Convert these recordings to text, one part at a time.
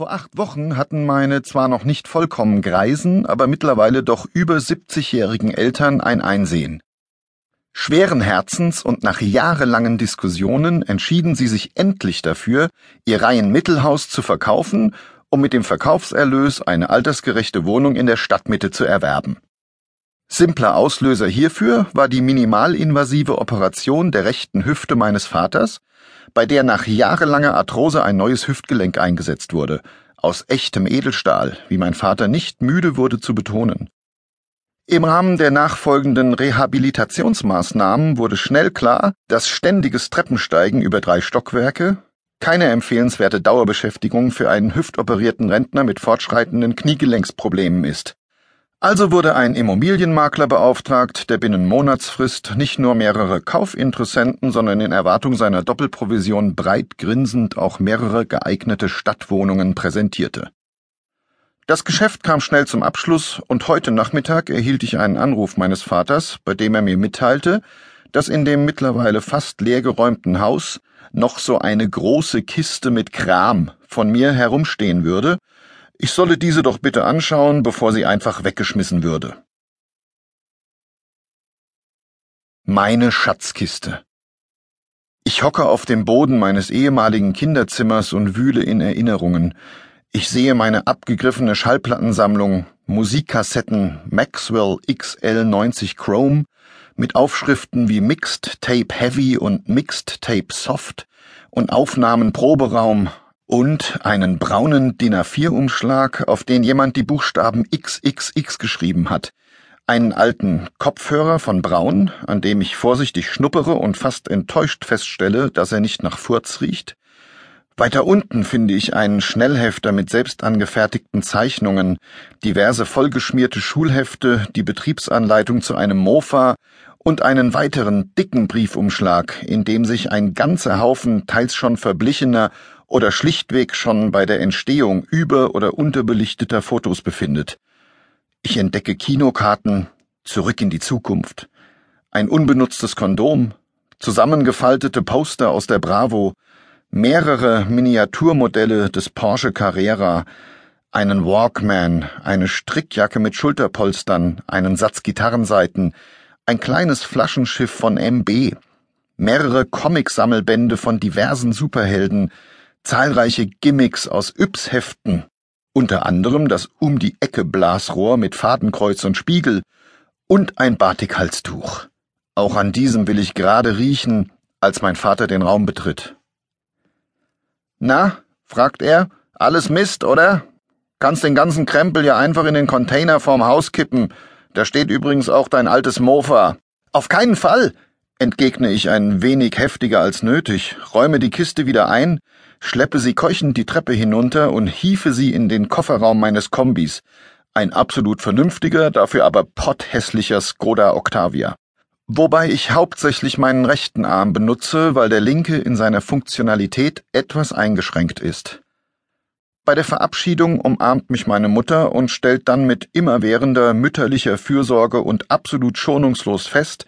Vor acht Wochen hatten meine zwar noch nicht vollkommen greisen, aber mittlerweile doch über 70-jährigen Eltern ein Einsehen. Schweren Herzens und nach jahrelangen Diskussionen entschieden sie sich endlich dafür, ihr Reihenmittelhaus zu verkaufen, um mit dem Verkaufserlös eine altersgerechte Wohnung in der Stadtmitte zu erwerben. Simpler Auslöser hierfür war die minimalinvasive Operation der rechten Hüfte meines Vaters, bei der nach jahrelanger Arthrose ein neues Hüftgelenk eingesetzt wurde, aus echtem Edelstahl, wie mein Vater nicht müde wurde zu betonen. Im Rahmen der nachfolgenden Rehabilitationsmaßnahmen wurde schnell klar, dass ständiges Treppensteigen über drei Stockwerke keine empfehlenswerte Dauerbeschäftigung für einen hüftoperierten Rentner mit fortschreitenden Kniegelenksproblemen ist. Also wurde ein Immobilienmakler beauftragt, der binnen Monatsfrist nicht nur mehrere Kaufinteressenten, sondern in Erwartung seiner Doppelprovision breit grinsend auch mehrere geeignete Stadtwohnungen präsentierte. Das Geschäft kam schnell zum Abschluss und heute Nachmittag erhielt ich einen Anruf meines Vaters, bei dem er mir mitteilte, dass in dem mittlerweile fast leergeräumten Haus noch so eine große Kiste mit Kram von mir herumstehen würde, ich solle diese doch bitte anschauen, bevor sie einfach weggeschmissen würde. Meine Schatzkiste. Ich hocke auf dem Boden meines ehemaligen Kinderzimmers und wühle in Erinnerungen. Ich sehe meine abgegriffene Schallplattensammlung, Musikkassetten Maxwell XL90 Chrome mit Aufschriften wie Mixed Tape Heavy und Mixed Tape Soft und Aufnahmen Proberaum, und einen braunen DIN A4-Umschlag, auf den jemand die Buchstaben XXX geschrieben hat, einen alten Kopfhörer von Braun, an dem ich vorsichtig schnuppere und fast enttäuscht feststelle, dass er nicht nach Furz riecht. Weiter unten finde ich einen Schnellhefter mit selbst angefertigten Zeichnungen, diverse vollgeschmierte Schulhefte, die Betriebsanleitung zu einem Mofa und einen weiteren dicken Briefumschlag, in dem sich ein ganzer Haufen teils schon verblichener oder schlichtweg schon bei der Entstehung über- oder unterbelichteter Fotos befindet. Ich entdecke Kinokarten, zurück in die Zukunft, ein unbenutztes Kondom, zusammengefaltete Poster aus der Bravo, mehrere Miniaturmodelle des Porsche Carrera, einen Walkman, eine Strickjacke mit Schulterpolstern, einen Satz Gitarrenseiten, ein kleines Flaschenschiff von MB, mehrere Comicsammelbände von diversen Superhelden, zahlreiche Gimmicks aus Yps-Heften, unter anderem das um die Ecke Blasrohr mit Fadenkreuz und Spiegel und ein Batikhalstuch. Auch an diesem will ich gerade riechen, als mein Vater den Raum betritt. Na, fragt er, alles Mist, oder? Kannst den ganzen Krempel ja einfach in den Container vorm Haus kippen. Da steht übrigens auch dein altes Mofa. Auf keinen Fall, entgegne ich ein wenig heftiger als nötig, räume die Kiste wieder ein, schleppe sie keuchend die Treppe hinunter und hiefe sie in den Kofferraum meines Kombis, ein absolut vernünftiger, dafür aber potthässlicher Skoda Octavia. Wobei ich hauptsächlich meinen rechten Arm benutze, weil der linke in seiner Funktionalität etwas eingeschränkt ist. Bei der Verabschiedung umarmt mich meine Mutter und stellt dann mit immerwährender mütterlicher Fürsorge und absolut schonungslos fest,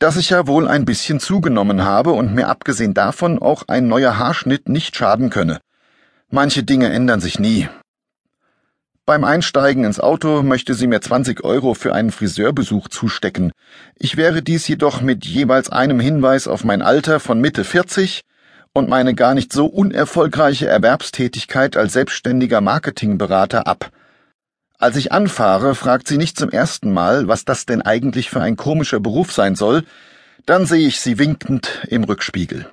dass ich ja wohl ein bisschen zugenommen habe und mir abgesehen davon auch ein neuer Haarschnitt nicht schaden könne. Manche Dinge ändern sich nie. Beim Einsteigen ins Auto möchte sie mir 20 Euro für einen Friseurbesuch zustecken. Ich wäre dies jedoch mit jeweils einem Hinweis auf mein Alter von Mitte 40 und meine gar nicht so unerfolgreiche Erwerbstätigkeit als selbstständiger Marketingberater ab. Als ich anfahre, fragt sie nicht zum ersten Mal, was das denn eigentlich für ein komischer Beruf sein soll, dann sehe ich sie winkend im Rückspiegel.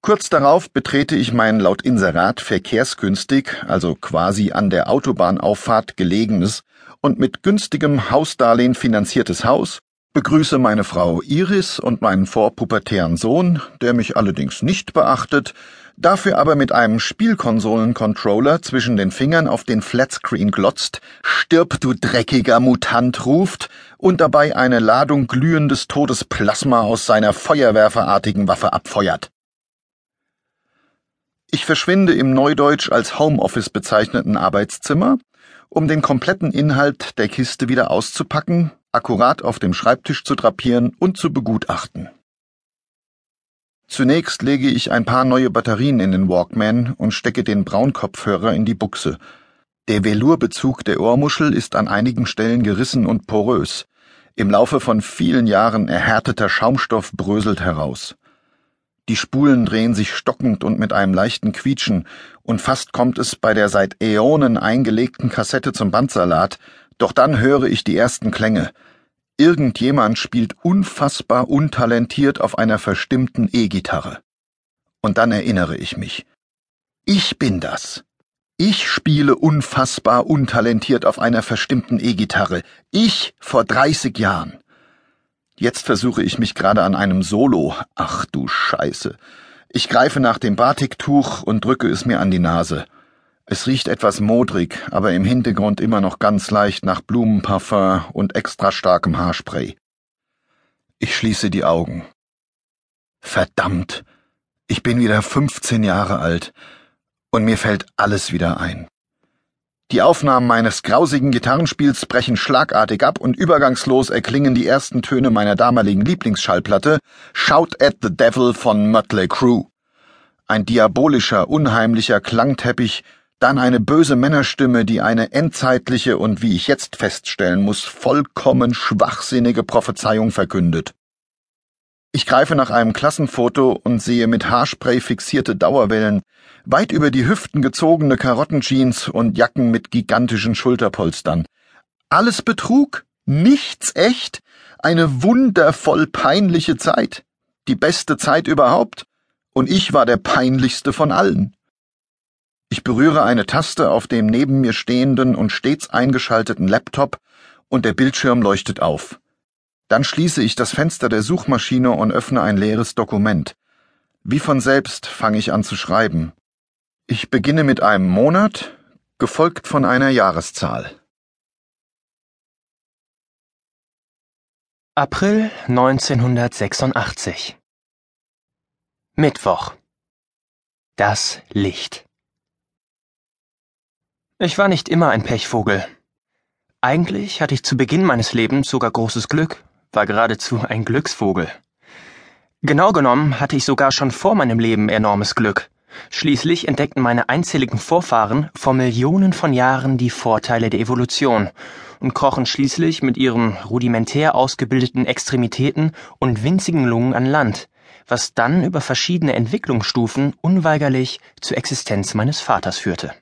Kurz darauf betrete ich mein laut Inserat verkehrsgünstig, also quasi an der Autobahnauffahrt gelegenes und mit günstigem Hausdarlehen finanziertes Haus, begrüße meine Frau Iris und meinen vorpubertären Sohn, der mich allerdings nicht beachtet, dafür aber mit einem Spielkonsolencontroller zwischen den Fingern auf den Flatscreen glotzt, stirb du dreckiger Mutant ruft und dabei eine Ladung glühendes Todesplasma aus seiner feuerwerferartigen Waffe abfeuert. Ich verschwinde im Neudeutsch als Homeoffice bezeichneten Arbeitszimmer, um den kompletten Inhalt der Kiste wieder auszupacken, akkurat auf dem Schreibtisch zu drapieren und zu begutachten. Zunächst lege ich ein paar neue Batterien in den Walkman und stecke den Braunkopfhörer in die Buchse. Der Velurbezug der Ohrmuschel ist an einigen Stellen gerissen und porös. Im Laufe von vielen Jahren erhärteter Schaumstoff bröselt heraus. Die Spulen drehen sich stockend und mit einem leichten Quietschen, und fast kommt es bei der seit Äonen eingelegten Kassette zum Bandsalat, doch dann höre ich die ersten Klänge. Irgendjemand spielt unfassbar untalentiert auf einer verstimmten E-Gitarre. Und dann erinnere ich mich. Ich bin das. Ich spiele unfassbar untalentiert auf einer verstimmten E-Gitarre. Ich vor 30 Jahren. Jetzt versuche ich mich gerade an einem Solo. Ach du Scheiße. Ich greife nach dem Batiktuch und drücke es mir an die Nase. Es riecht etwas modrig, aber im Hintergrund immer noch ganz leicht nach Blumenparfum und extra starkem Haarspray. Ich schließe die Augen. Verdammt, ich bin wieder 15 Jahre alt und mir fällt alles wieder ein. Die Aufnahmen meines grausigen Gitarrenspiels brechen schlagartig ab und übergangslos erklingen die ersten Töne meiner damaligen Lieblingsschallplatte Shout at the Devil von Mötley Crew. Ein diabolischer, unheimlicher Klangteppich dann eine böse Männerstimme, die eine endzeitliche und wie ich jetzt feststellen muss, vollkommen schwachsinnige Prophezeiung verkündet. Ich greife nach einem Klassenfoto und sehe mit Haarspray fixierte Dauerwellen, weit über die Hüften gezogene Karottenjeans und Jacken mit gigantischen Schulterpolstern. Alles Betrug, nichts echt, eine wundervoll peinliche Zeit, die beste Zeit überhaupt, und ich war der peinlichste von allen. Ich berühre eine Taste auf dem neben mir stehenden und stets eingeschalteten Laptop und der Bildschirm leuchtet auf. Dann schließe ich das Fenster der Suchmaschine und öffne ein leeres Dokument. Wie von selbst fange ich an zu schreiben. Ich beginne mit einem Monat, gefolgt von einer Jahreszahl. April 1986 Mittwoch Das Licht ich war nicht immer ein Pechvogel. Eigentlich hatte ich zu Beginn meines Lebens sogar großes Glück, war geradezu ein Glücksvogel. Genau genommen hatte ich sogar schon vor meinem Leben enormes Glück. Schließlich entdeckten meine einzähligen Vorfahren vor Millionen von Jahren die Vorteile der Evolution und krochen schließlich mit ihren rudimentär ausgebildeten Extremitäten und winzigen Lungen an Land, was dann über verschiedene Entwicklungsstufen unweigerlich zur Existenz meines Vaters führte.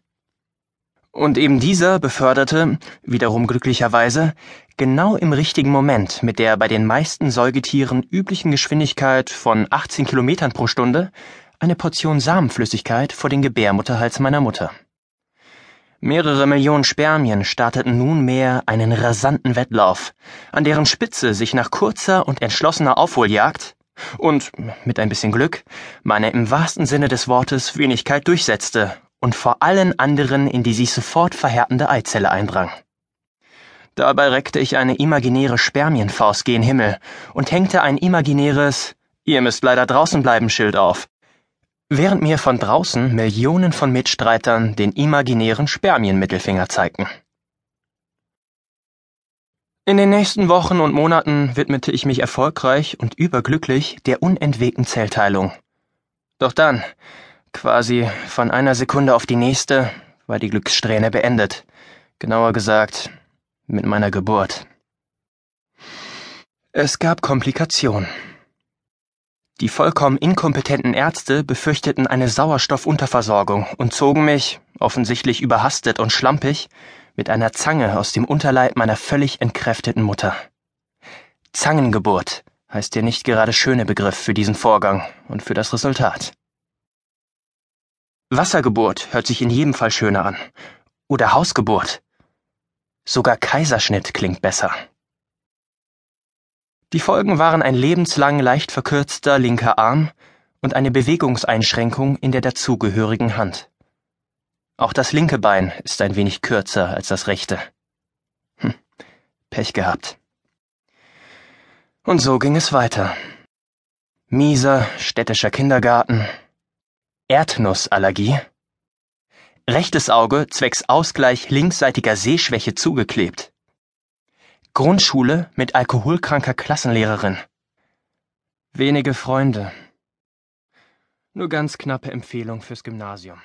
Und eben dieser beförderte, wiederum glücklicherweise, genau im richtigen Moment mit der bei den meisten Säugetieren üblichen Geschwindigkeit von 18 Kilometern pro Stunde eine Portion Samenflüssigkeit vor den Gebärmutterhals meiner Mutter. Mehrere Millionen Spermien starteten nunmehr einen rasanten Wettlauf, an deren Spitze sich nach kurzer und entschlossener Aufholjagd und, mit ein bisschen Glück, meine im wahrsten Sinne des Wortes Wenigkeit durchsetzte und vor allen anderen in die sich sofort verhärtende Eizelle eindrang. Dabei reckte ich eine imaginäre Spermienfaust gen Himmel und hängte ein imaginäres Ihr müsst leider draußen bleiben Schild auf, während mir von draußen Millionen von Mitstreitern den imaginären Spermienmittelfinger zeigten. In den nächsten Wochen und Monaten widmete ich mich erfolgreich und überglücklich der unentwegten Zellteilung. Doch dann, Quasi von einer Sekunde auf die nächste war die Glückssträhne beendet. Genauer gesagt, mit meiner Geburt. Es gab Komplikationen. Die vollkommen inkompetenten Ärzte befürchteten eine Sauerstoffunterversorgung und zogen mich, offensichtlich überhastet und schlampig, mit einer Zange aus dem Unterleib meiner völlig entkräfteten Mutter. Zangengeburt heißt der nicht gerade schöne Begriff für diesen Vorgang und für das Resultat. Wassergeburt hört sich in jedem Fall schöner an. Oder Hausgeburt. Sogar Kaiserschnitt klingt besser. Die Folgen waren ein lebenslang leicht verkürzter linker Arm und eine Bewegungseinschränkung in der dazugehörigen Hand. Auch das linke Bein ist ein wenig kürzer als das rechte. Hm, Pech gehabt. Und so ging es weiter. Mieser städtischer Kindergarten, Erdnussallergie. Rechtes Auge zwecks Ausgleich linksseitiger Sehschwäche zugeklebt. Grundschule mit alkoholkranker Klassenlehrerin. Wenige Freunde. Nur ganz knappe Empfehlung fürs Gymnasium.